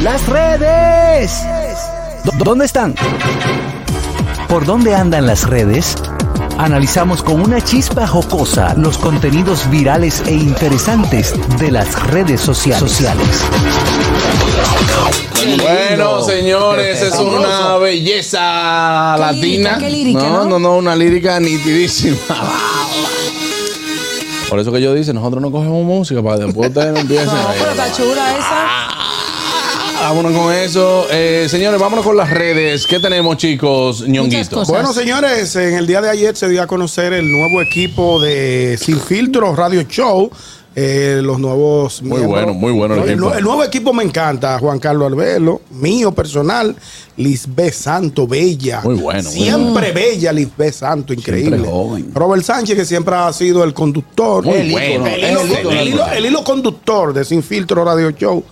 Las redes. ¿Dó- ¿Dónde están? ¿Por dónde andan las redes? Analizamos con una chispa jocosa los contenidos virales e interesantes de las redes sociales. sociales. Bueno, señores, es una belleza Qué latina. lírica, qué lírica, no, ¿no? no, una lírica nitidísima. Por eso que yo dice, nosotros no cogemos música para que después ustedes no empiecen. No, pero está chula esa. Vámonos con eso. Eh, señores, vámonos con las redes. ¿Qué tenemos, chicos? Ñonguito. Bueno, señores, en el día de ayer se dio a conocer el nuevo equipo de Sin Filtro Radio Show. eh, los nuevos Muy bueno, muy bueno el el, equipo. nu- el nuevo equipo me encanta. Juan Carlos Albelo, mío personal, Lisbeth Santo, bella. Muy bueno, muy Siempre bella, Lisbeth Santo, increíble. Joven. Robert Sánchez, que siempre ha sido el conductor. Muy el, bueno. hilo- el hilo conductor de Sin Filtro Radio Show.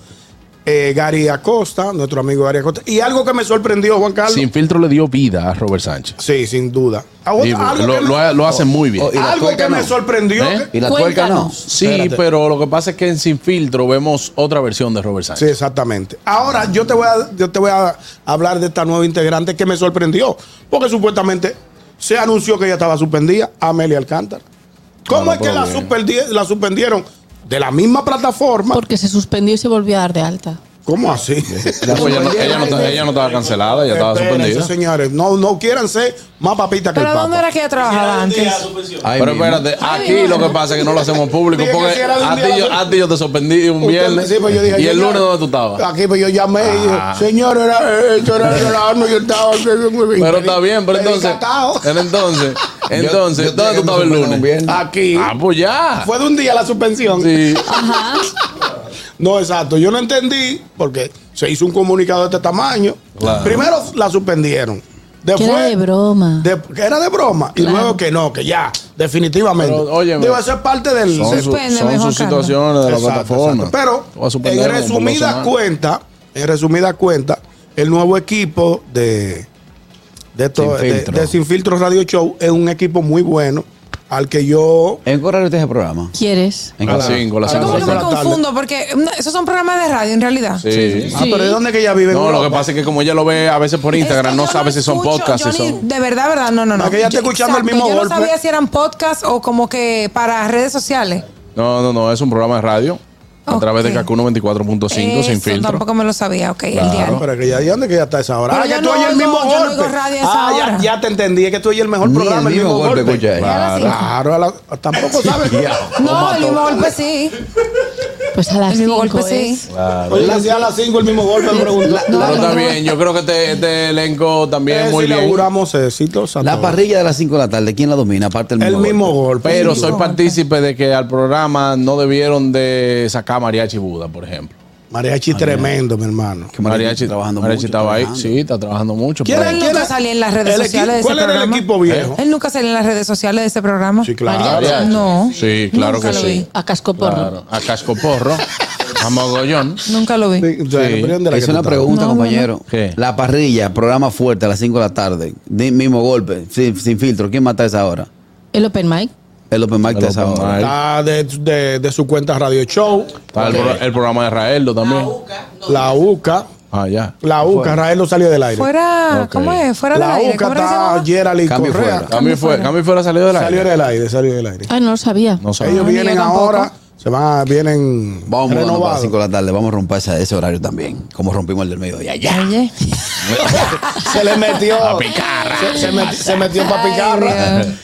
Eh, Gary Acosta, nuestro amigo Gary Acosta. Y algo que me sorprendió, Juan Carlos. Sin filtro le dio vida a Robert Sánchez. Sí, sin duda. A- Digo, algo lo, que me- lo- lo hace muy bien. Oh, y la algo que me no. sorprendió. ¿Eh? que- Y la tuerca no. Sí, Espérate. pero lo que pasa es que en Sin Filtro vemos otra versión de Robert Sí, Sánchez. exactamente. Ahora yo te voy a, yo te voy a hablar de esta nueva integrante que me sorprendió. Porque supuestamente se anunció que ella estaba suspendida, Amelia Alcántara. ¿Cómo es que la, bien. la suspendieron de la misma plataforma? Porque se suspendió y se volvió a dar de alta. ¿Cómo así? Pues ella, no, ella no está- ella no estaba cancelada, ella estaba suspendida. señores. No, no quieran ser más papitas que el ¿Pero dónde Papa. era que ella trabajaba antes? Ay, Pero espérate, aquí lo que pasa es que no lo hacemos público. Porque a ti, yo, otro. a ti yo te sorprendí un viernes. sí, pues yo dije, y el yo- lunes, ¿dónde tú estabas? Aquí pues yo llamé y dije, Ah. señor, era, eh, esto era yo estaba muy bien. Pero está bien, pero entonces. Pero entonces, Yo- entonces, yo ¿dónde tenía tú estabas el lunes? Aquí. Ah, pues ya. Fue de un día la suspensión. Sí. No, exacto. Yo no entendí porque se hizo un comunicado de este tamaño. Claro. Primero la suspendieron. Después, Que era de broma. de- que era de broma. Y luego que no, que ya, definitivamente. Pero, óyeme, Debe ser parte del. Son, su- son sus situaciones de la Exacto, plataforma. exacto. Pero, en como por dos resumida semanas. cuenta, en resumida cuenta, el nuevo equipo de de, esto- Sin Filtro. de Sin Filtro Radio Show es un equipo muy bueno al que yo ¿En qué horario está ese programa? ¿Quieres? ¿En las horario? 5, a las Yo 5. como que me confundo porque mm, esos son programas de radio en realidad. Sí. Ah, pero ¿de dónde que ella vive? No, lo que pasa es que como ella lo ve a veces por Es Instagram, que no yo sabe si son podcasts, yo ni- son. De verdad, verdad, no, no, no. No, que ella está Yo- escuchando el mismo Yo golpe. no sabía si eran podcasts o como que para redes sociales. No, no, no, es un programa de radio. A través de Kaku 94.5 sin filtro. Tampoco me lo sabía, ok, el Ah, diario. pero que ya, ¿y dónde que ya está esa hora? Pero ah, ya yo tú no oyes el mismo yo no golpe. oigo radio a esa ah, ya, hora. ya te entendí, es que tú oyes el mejor Ni programa, el mismo golpe escuché. Claro, claro, la- tampoco sabes. No, el mismo golpe sí. Pues a las El mismo 5 golpe sí. es. Oye, le hacía a las 5 el mismo golpe, me preguntó. Pero está bien, yo creo que este, este elenco también muy bien. inauguramos éxito, Santo. La parrilla de las 5 de la tarde, ¿quién la domina? Aparte El mismo. mismo golpe. golpe. Pero Sí. soy partícipe de que al programa no debieron de sacar Mariachi Buda, por ejemplo. Mariachi tremendo, mi hermano. Que Mariachi trabajando Mariachi mucho, estaba ahí, sí, está trabajando mucho. ¿Quién pero- Él ¿Quién nunca salía en las redes sociales equipo- de ese ¿Cuál era el programa. equipo viejo? Él nunca salía en las redes sociales de ese programa. Sí, claro. Mariachi. No. Sí, claro Nunca que lo sí. vi. A cascoporro. Claro, a Cascoporro, a Mogollón. Nunca lo vi. Sí, o sea, Sí. pero ¿dónde era Es una pregunta, No, compañero. ¿Qué? La parrilla, programa fuerte a las 5 de la tarde. Mismo golpe, sin, sin filtro. ¿Quién mata a esa hora? El open mic. El Open Mic de esa hora. Está de, de, de su cuenta Radio Show. Está el, pro- el programa de Raeldo también. La UCA. Ah, ya. La UCA, Rael no salió del aire. Fuera. ¿cómo es? Fuera del La aire. UCA ¿Cómo era que se está llamaba? Gerald Cambio Correa. fuera. Cambio fue, cambio fuera salió del Salió aire. del aire, salió del aire. Ay, no lo sabía. No sabía. Ellos vienen ahora, se van, a- vienen Vamos a las renovados. 5 de la tarde. Vamos a romper ese, ese horario también. Como rompimos el del mediodía. Ya. Oye. se le metió. A picarra. Se, se meti- se metió para Ay, picar. Dios.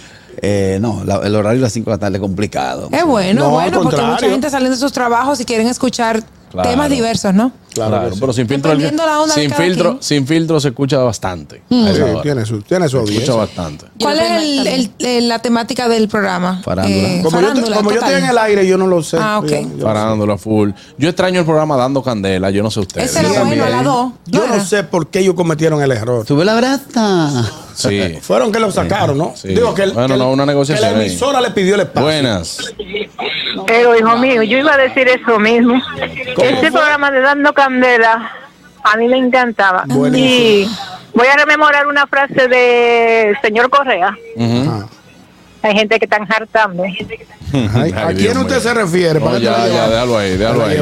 Eh, no, la- el horario de las 5 de la tarde es complicado. Es bueno, No, bueno, porque mucha gente saliendo de sus trabajos y quieren escuchar Claro. temas diversos, ¿no? Claro, sí. pero sin filtro, el- la sin filtro, quien. sin filtro se escucha bastante. Sí, esa hora. tiene su, tiene su Se escucha audiencia. bastante. ¿Cuál es el- también. el- el- la temática del programa? Farándula. Eh, Como, yo, te- como yo estoy en el aire, yo no lo sé. Ah, ok. Yo- yo- Farándula full. Yo extraño el programa Dando Candela, yo no sé ustedes. Ese era bueno, a bien. las dos. Yo no sé por qué ellos cometieron el error. Sube la brata. Sí. Fueron que lo sacaron, ¿no? Sí. Digo que, el- Bueno, que no, una negociación que la ahí. emisora le pidió el espacio. Buenas. Pero, hijo mío, yo iba a decir eso mismo. ¿Cómo Ese fue? programa de Dando Candela, a mí me encantaba. Buenísimo. Y voy a rememorar una frase de señor Correa. Ujú. Ajá. Hay gente que están hartando. Ay, ¿A quién Dios usted mío. se refiere? No, ¿Para qué te ya, ya, déjalo ahí, déjalo ahí.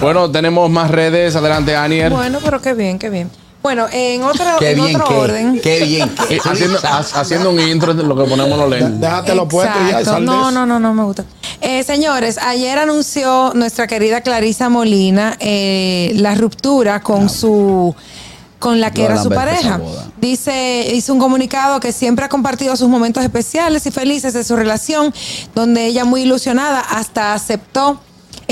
Bueno, tenemos más redes. Adelante, Anier. Bueno, pero qué bien, qué bien. Bueno, en otro, Qué en bien otro que. orden. Qué bien que. Haciendo, ha- haciendo un intro de lo que ponemos los lentes. Déjate los puestos y ya. Sal de No, eso. no, no, no me gusta. Eh, señores, ayer anunció nuestra querida Clarisa Molina eh, la ruptura con su con la que Yo era su pareja. Dice, hizo un comunicado que siempre ha compartido sus momentos especiales y felices de su relación, donde ella muy ilusionada hasta aceptó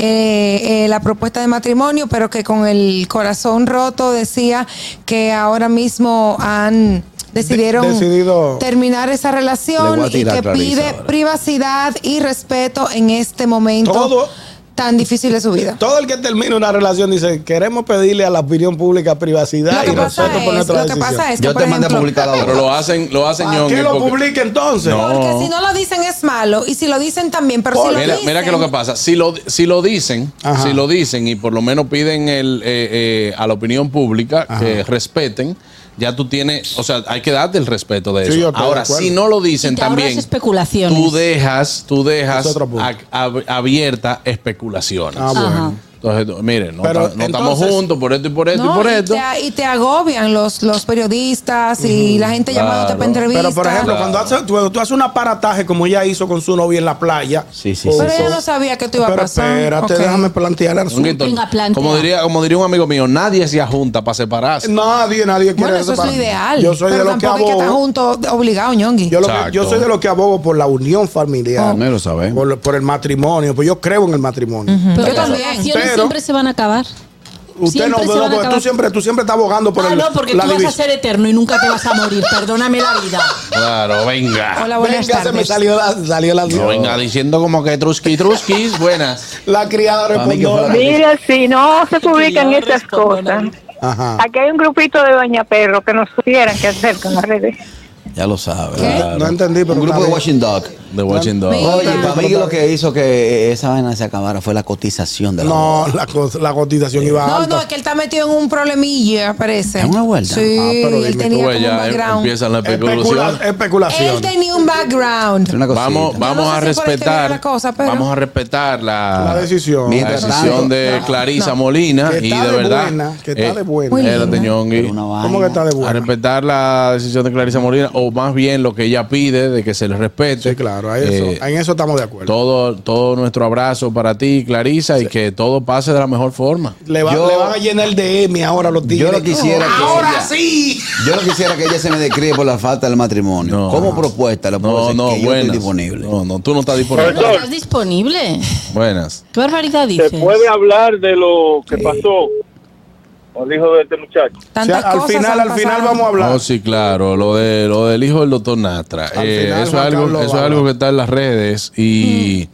eh, eh, la propuesta de matrimonio, pero que con el corazón roto decía que ahora mismo han decidieron De- decidido- terminar esa relación y que pide ahora. privacidad y respeto en este momento Todo- tan difícil de su vida. Todo el que termina una relación dice, queremos pedirle a la opinión pública privacidad y pasa respeto por es, nuestra lo que pasa es que, Yo por te mandé a publicar la Pero lo hacen, lo hacen ¿Para qué lo porque- publique entonces? No. porque si no lo dicen es malo y si lo dicen también, pero si lo Mira, dicen, mira que lo que pasa, si lo, si lo dicen, Ajá. si lo dicen y por lo menos piden el, eh, eh, a la opinión pública que respeten, ya tú tienes, o sea, hay que darte el respeto de Sí, eso. yo estoy de Ahora, si no lo dicen también, especulaciones. tú dejas, tú dejas Es ab- abierta especulaciones. Ah, bueno. Entonces, miren, no, Pero ta- no estamos juntos por esto y por esto no, y por y esto. te, y te agobian los, los periodistas y la gente llamándote Claro. para entrevistas. Pero, por ejemplo, cuando haces, tú, tú haces un aparataje como ella hizo con su novia en la playa. Sí, sí, o- sí, Pero sí. ella no sabía que esto iba a Pero pasar. espérate, déjame plantear el asunto. Como diría, como diría un amigo mío, nadie se junta para separarse. Nadie, nadie quiere Bueno, eso es lo separar. ideal. Yo soy pero de los que hay que abogo. juntos obligado, ñongui. Yo, lo que- Exacto. yo soy de los que abogo por la unión familiar. No lo sabemos. Por, por el matrimonio. Pues yo creo en el matrimonio. Pero Yo también. Pero- siempre se van a acabar. Usted no, Siempre no, tú siempre, tú siempre estás abogando por ah, el, no, porque la tú vas a ser eterno y nunca te vas a morir. Perdóname la vida. Claro, venga. Hola, buenas Venga, se me salió la, salió la, No venga diciendo como que truski truskis, buenas. la criada que respondió. Mira, si no se publican estas cosas. Ajá. aquí hay un grupito de Doña Perro que nos supieran qué hacer con las redes. Ya lo sabe. ¿Qué? claro. No entendí, pero Un grupo está de. Watching Dog. The Watching Dog. Oye, para mí lo que hizo que esa vaina se acabara fue la cotización de la No, la, co- la cotización iba No, alta. no, es que él está metido en un problemilla, parece. ¿En una vuelta? Sí, Ah, pero él tenía Tú como ves, un ya em- background. empiezan las Especula- especulaciones. especulación. Él tenía un background. Vamos, vamos no a sé si por ahí te viene respetar, la cosa, pero- vamos a respetar la, La decisión. la decisión de Clarisa no. Molina Que y está de de verdad. buena, que está de buena. Linda. Ñongui. Pero una vaina. ¿Cómo que está de a buena? respetar la decisión de Clarisa Molina o más bien lo que ella pide de que se le respete. Sí, claro, eso- Eh, en eso estamos de acuerdo. todo, todo nuestro abrazo para ti, Clarisa, y que todo pase de la mejor forma. Le, va- Yo- le van a llenar el DM ahora los tigres. Yo no quisiera que Ahora ella- sí. Yo no quisiera que ella se me describe por la falta del matrimonio. No. Como propuesta, le puedo No, decir no, que yo buenas. estoy disponible. No, no, tú no estás disponible. ¿No estás disponible? Buenas. ¿Qué barbaridad ¿Se dices? puede hablar de lo que pasó el hijo de este muchacho? O sea, Tantas al cosas final, al final vamos a hablar. Oh, sí, claro, lo de lo del hijo del doctor Nastra. Eh, final, eso es algo, eso es algo que está en las redes y,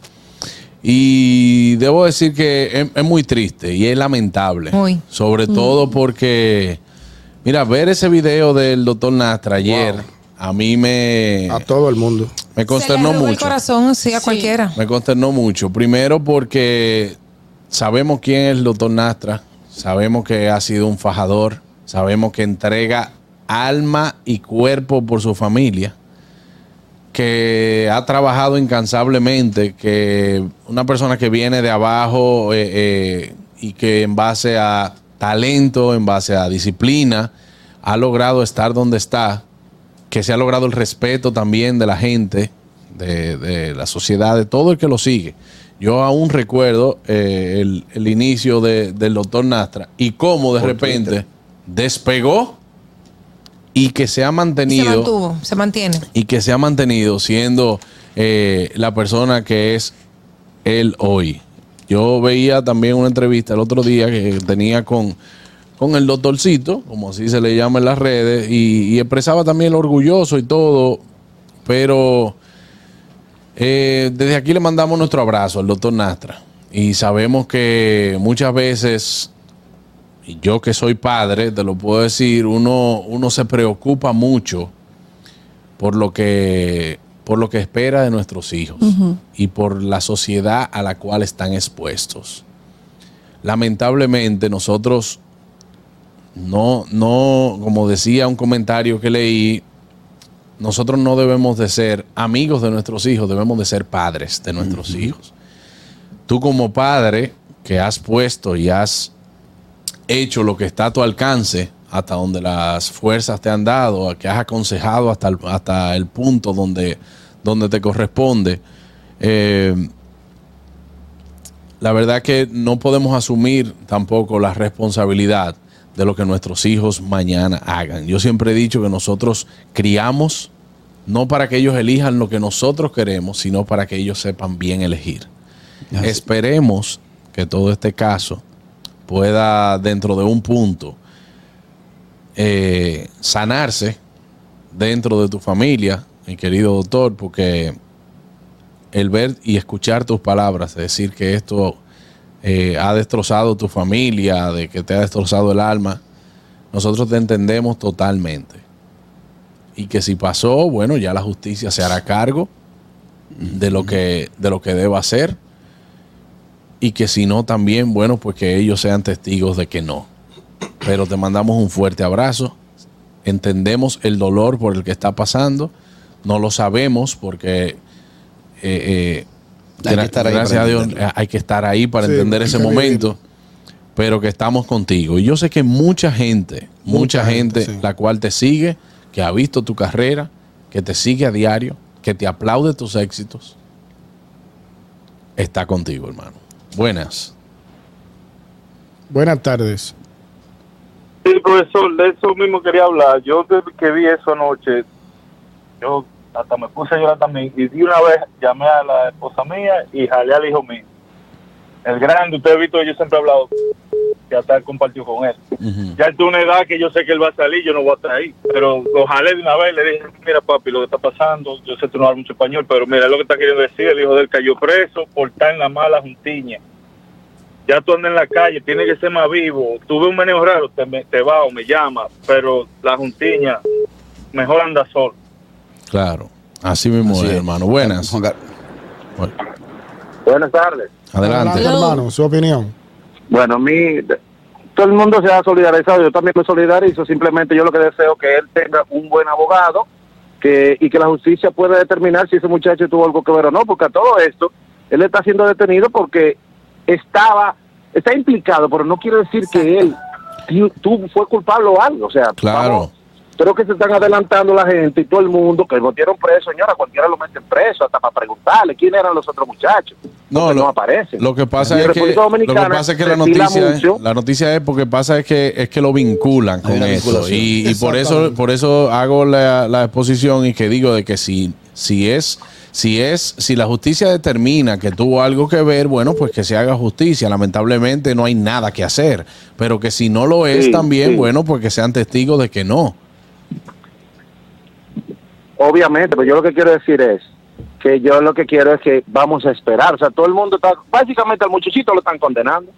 y debo decir que es, es muy triste y es lamentable. Muy. Sobre todo porque, mira, ver ese video del doctor Nastra ayer a mí me, A todo el mundo. me Se consternó le arrugó el mucho. corazón, sí, a Sí. cualquiera. Me consternó mucho. Primero porque sabemos quién es el doctor Nastra, sabemos que ha sido un fajador, sabemos que entrega alma y cuerpo por su familia, que ha trabajado incansablemente, que una persona que viene de abajo eh, eh, y que en base a talento, en base a disciplina, ha logrado estar donde está, que se ha logrado el respeto también de la gente, de, de la sociedad, de todo el que lo sigue. Yo aún recuerdo eh, el, el inicio de- del doctor Nastra y cómo de repente despegó y que se ha Y se mantenido mantuvo, se mantiene. y que se ha mantenido siendo eh, la persona que es él hoy. Yo veía también una entrevista el otro día que tenía con, con el doctorcito, como así se le llama en las redes, y, y expresaba también lo orgulloso y todo, pero eh, desde aquí le mandamos nuestro abrazo al doctor Nastra. Y sabemos que muchas veces y yo que soy padre, te lo puedo decir, uno, uno se preocupa mucho por lo que por lo que espera de nuestros hijos y por la sociedad a la cual están expuestos. Lamentablemente nosotros no, no, como decía un comentario que leí, nosotros no debemos de ser amigos de nuestros hijos, debemos de ser padres de nuestros hijos. Tú como padre que has puesto y has hecho lo que está a tu alcance, hasta donde las fuerzas te han dado, que has aconsejado hasta el, hasta el punto donde, donde te corresponde. eh, la verdad que no podemos asumir tampoco la responsabilidad de lo que nuestros hijos mañana hagan. Yo siempre he dicho que nosotros criamos no para que ellos elijan lo que nosotros queremos, sino para que ellos sepan bien elegir. Esperemos que todo este caso pueda, dentro de un punto, eh, sanarse dentro de tu familia, mi querido doctor, porque el ver y escuchar tus palabras, decir que esto eh, ha destrozado tu familia, de que te ha destrozado el alma, nosotros te entendemos totalmente. Y que si pasó, bueno, ya la justicia se hará cargo de lo que, de lo que deba hacer. Y que si no, también, bueno, pues que ellos sean testigos de que no. Pero te mandamos un fuerte abrazo. Entendemos el dolor por el que está pasando. No lo sabemos porque eh, eh, Hay que gra- estar ahí gracias a Dios entenderlo. hay que estar ahí para Sí, entender ese momento. Pero que estamos contigo. Y yo sé que mucha gente, mucha, Mucha gente, gente, sí. la cual te sigue, que ha visto tu carrera, que te sigue a diario, que te aplaude tus éxitos, está contigo, hermano. Buenas. Buenas tardes. Sí, profesor, de eso mismo quería hablar. Yo desde que vi eso anoche, yo hasta me puse a llorar también. Y de una vez llamé a la esposa mía y jalé al hijo mío. El grande, usted ha visto, yo siempre he hablado que hasta él compartió con él. Ya él tiene una edad que yo sé que él va a salir, yo no voy a estar ahí. Pero lo jalé de una vez, le dije, mira papi, lo que está pasando, yo sé que no hablas mucho español, pero mira lo que está queriendo decir, el hijo de él cayó preso por estar en la mala juntiña. Ya tú andas en la calle, tiene que ser más vivo. Tuve un manejo raro, te, me- te va o me llama, pero la juntiña, mejor anda solo. Claro. Así mismo Así es, es. hermano. Buenas. Bueno, Buenas tardes. adelante. Hermano, su opinión. Bueno, a mí, todo el mundo se ha solidarizado, yo también me solidarizo, simplemente yo lo que deseo es que él tenga un buen abogado que y que la justicia pueda determinar si ese muchacho tuvo algo que ver o no, porque a todo esto, él está siendo detenido porque estaba, está implicado, pero no quiere decir que él tu- tú fue culpable o algo, o sea, Claro. vamos, creo que se están adelantando la gente y todo el mundo que lo metieron preso, señora, cualquiera lo meten preso, hasta para preguntarle quién eran los otros muchachos. No, lo, no aparecen. lo que pasa es que, lo que pasa es que la noticia, es, la noticia es porque pasa es que es que lo vinculan con eso y, y por eso por eso hago la, la exposición y que digo de que si si es si es si la justicia determina que tuvo algo que ver, bueno, pues que se haga justicia. Lamentablemente no hay nada que hacer, pero que si no lo es Sí, también, sí. bueno, pues que sean testigos de que no. Obviamente, pero yo lo que quiero decir es que yo lo que quiero es que vamos a esperar. O sea, todo el mundo está, básicamente al muchachito lo están condenando.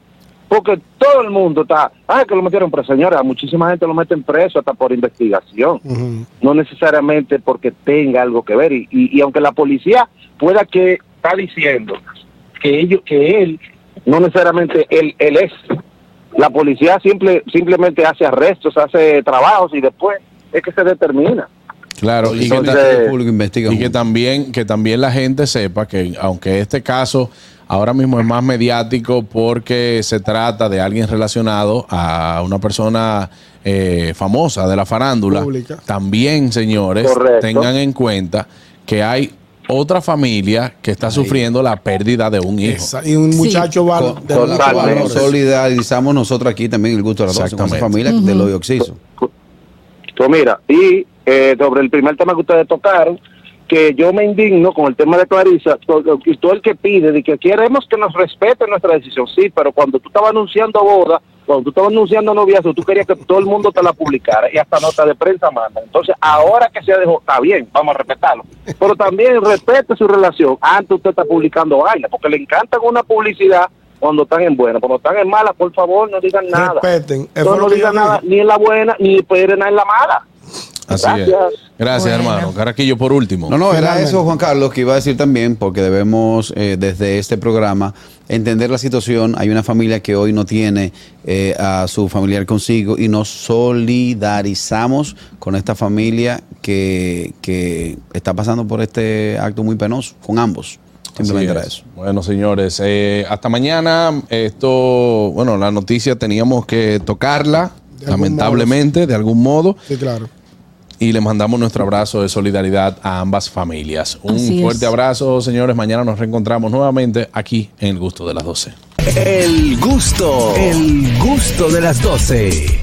Porque todo el mundo está, ah, que lo metieron preso. Señora, muchísima gente lo meten preso hasta por investigación. No necesariamente porque tenga algo que ver. Y, y, y aunque la policía pueda que está diciendo que ellos, que él, no necesariamente él, él es. La policía simple, simplemente hace arrestos, hace trabajos y después es que se determina. Claro, y que, Entonces, ta- el público investiga y que también que también la gente sepa que aunque este caso ahora mismo es más mediático porque se trata de alguien relacionado a una persona eh, famosa de la farándula, Pública. también señores Correcto. tengan en cuenta que hay otra familia que está sufriendo la pérdida de un hijo. Esa- y un Sí. muchacho va Con, de con la solidarizamos nosotros aquí también el gusto de la dosis con esa familia de los Oxiso. Pues mira, y eh, sobre el primer tema que ustedes tocaron, que yo me indigno con el tema de Clarisa, todo, todo el que pide, de que queremos que nos respeten nuestra decisión, sí, pero cuando tú estabas anunciando boda, cuando tú estabas anunciando noviazgo, tú querías que todo el mundo te la publicara y hasta nota de prensa manda. Entonces, ahora que se dejó, está bien, vamos a respetarlo. Pero también respete su relación. Antes usted está publicando vaina, porque le encantan una publicidad cuando están en buena. Cuando están en mala, por favor, no digan nada. Respeten. No, no digan nada ni en la buena, ni esperen nada en la mala. Así Gracias. es. Gracias, Bueno. hermano. Caraquillo, por último. No, no, era eso, Juan Carlos, que iba a decir también, porque debemos eh, desde este programa entender la situación. Hay una familia que hoy no tiene eh, a su familiar consigo y nos solidarizamos con esta familia que, que está pasando por este acto muy penoso, con ambos. Simplemente era eso. Bueno, señores, eh, hasta mañana. Esto, bueno, la noticia teníamos que tocarla, De algún lamentablemente, de algún modo. Sí, claro. Y le mandamos nuestro abrazo de solidaridad a ambas familias. Un Así fuerte es. abrazo, señores. Mañana nos reencontramos nuevamente aquí en El Gusto de las 12. El gusto, el gusto de las 12.